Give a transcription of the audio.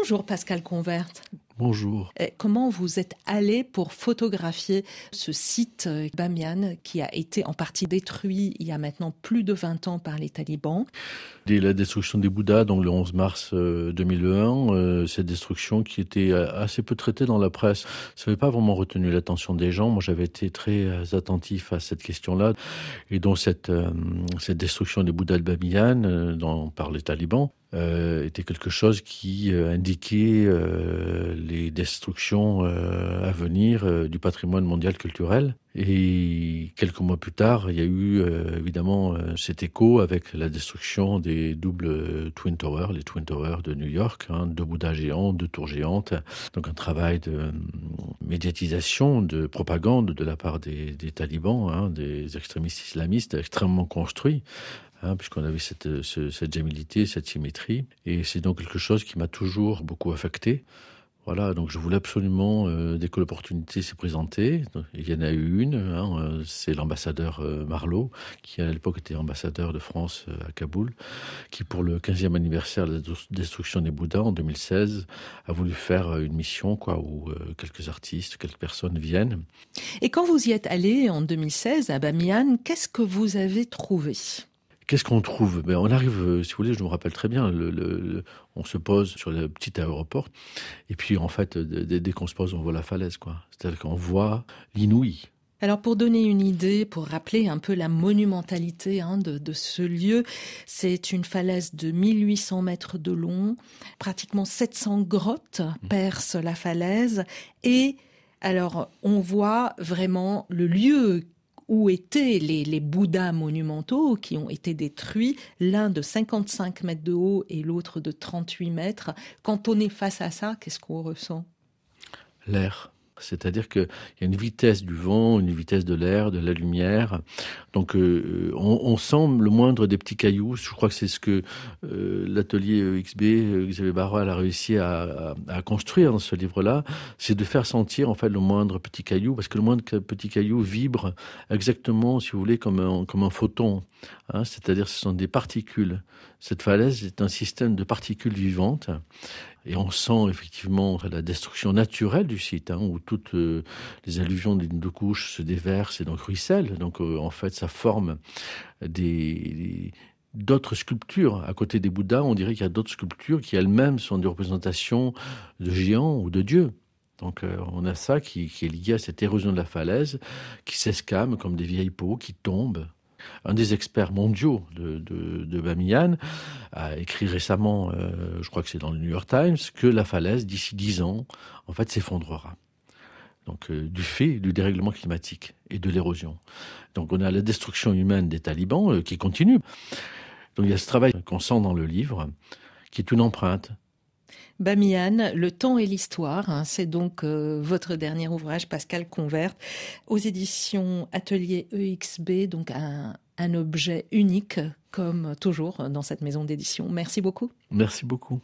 Bonjour Pascal Converte. Bonjour. Comment vous êtes allé pour photographier ce site euh, Bamiyan qui a été en partie détruit il y a maintenant plus de 20 ans par les talibans? Dès la destruction des Bouddhas, donc le 11 mars 2001, euh, euh, cette destruction qui était assez peu traitée dans la presse, ça n'avait pas vraiment retenu l'attention des gens. Moi, j'avais été très attentif à cette question-là. Et donc cette, cette destruction des Bouddhas de Bamiyan par les talibans, euh, était quelque chose qui euh, indiquait euh, les destructions à venir du patrimoine mondial culturel. Et quelques mois plus tard, il y a eu évidemment cet écho avec la destruction des doubles Twin Towers, les Twin Towers de New York, hein, deux Bouddhas géants, deux tours géantes. Donc un travail de médiatisation, de propagande de la part des, des talibans, hein, des extrémistes islamistes extrêmement construits hein, puisqu'on avait cette, ce, cette symétrie. Et c'est donc quelque chose qui m'a toujours beaucoup affecté. Voilà, donc je voulais absolument, euh, dès que l'opportunité s'est présentée, il y en a eu une, hein, euh, c'est l'ambassadeur euh, Marlowe, qui à l'époque était ambassadeur de France euh, à Kaboul, qui pour le 15e anniversaire de la destruction des Bouddhas en 2016 a voulu faire une mission quoi, où euh, quelques artistes, quelques personnes viennent. Et quand vous y êtes allé en 2016 à Bamiyan, qu'est-ce que vous avez trouvé? Qu'est-ce qu'on trouve? Ben, On arrive, euh, si vous voulez, je me rappelle très bien, le, on se pose sur le petit aéroport, et puis en fait, dès, dès qu'on se pose, on voit la falaise. C'est-à-dire qu'on voit l'inouï. Alors pour donner une idée, pour rappeler un peu la monumentalité hein, de, de ce lieu, c'est une falaise de 1800 mètres de long, pratiquement 700 grottes mmh. percent la falaise, et alors on voit vraiment le lieu où étaient les, les Bouddhas monumentaux qui ont été détruits, l'un de 55 mètres de haut et l'autre de 38 mètres. Quand on est face à ça, qu'est-ce qu'on ressent? L'air. C'est-à-dire qu'il y a une vitesse du vent, une vitesse de l'air, de la lumière. Donc euh, on, on sent le moindre des petits cailloux. Je crois que c'est ce que euh, l'atelier XB, euh, Xavier Barral a réussi à, à, à construire dans ce livre-là, c'est de faire sentir en fait le moindre petit caillou, parce que le moindre petit caillou vibre exactement, si vous voulez, comme un, comme un photon. Hein, C'est-à-dire ce sont des particules. Cette falaise est un système de particules vivantes et on sent effectivement la destruction naturelle du site hein, où toutes euh, les alluvions des deux couches se déversent et donc ruissellent. Donc euh, en fait ça forme d'autres sculptures. À côté des bouddhas on dirait qu'il y a d'autres sculptures qui elles-mêmes sont des représentations de géants ou de dieux. Donc euh, on a ça qui, qui est lié à cette érosion de la falaise qui s'escame comme des vieilles peaux qui tombent un des experts mondiaux de, de, de Bamiyan a écrit récemment, euh, je crois que c'est dans le New York Times, que la falaise d'ici dix ans en fait s'effondrera. Donc euh, du fait du dérèglement climatique et de l'érosion. Donc on a la destruction humaine des talibans euh, qui continue. Donc il y a ce travail qu'on sent dans le livre qui est une empreinte Bamiyan, Le temps et l'histoire, c'est donc euh, votre dernier ouvrage, Pascal Convert, aux éditions Atelier EXB, donc un objet unique, comme toujours dans cette maison d'édition. Merci beaucoup. Merci beaucoup.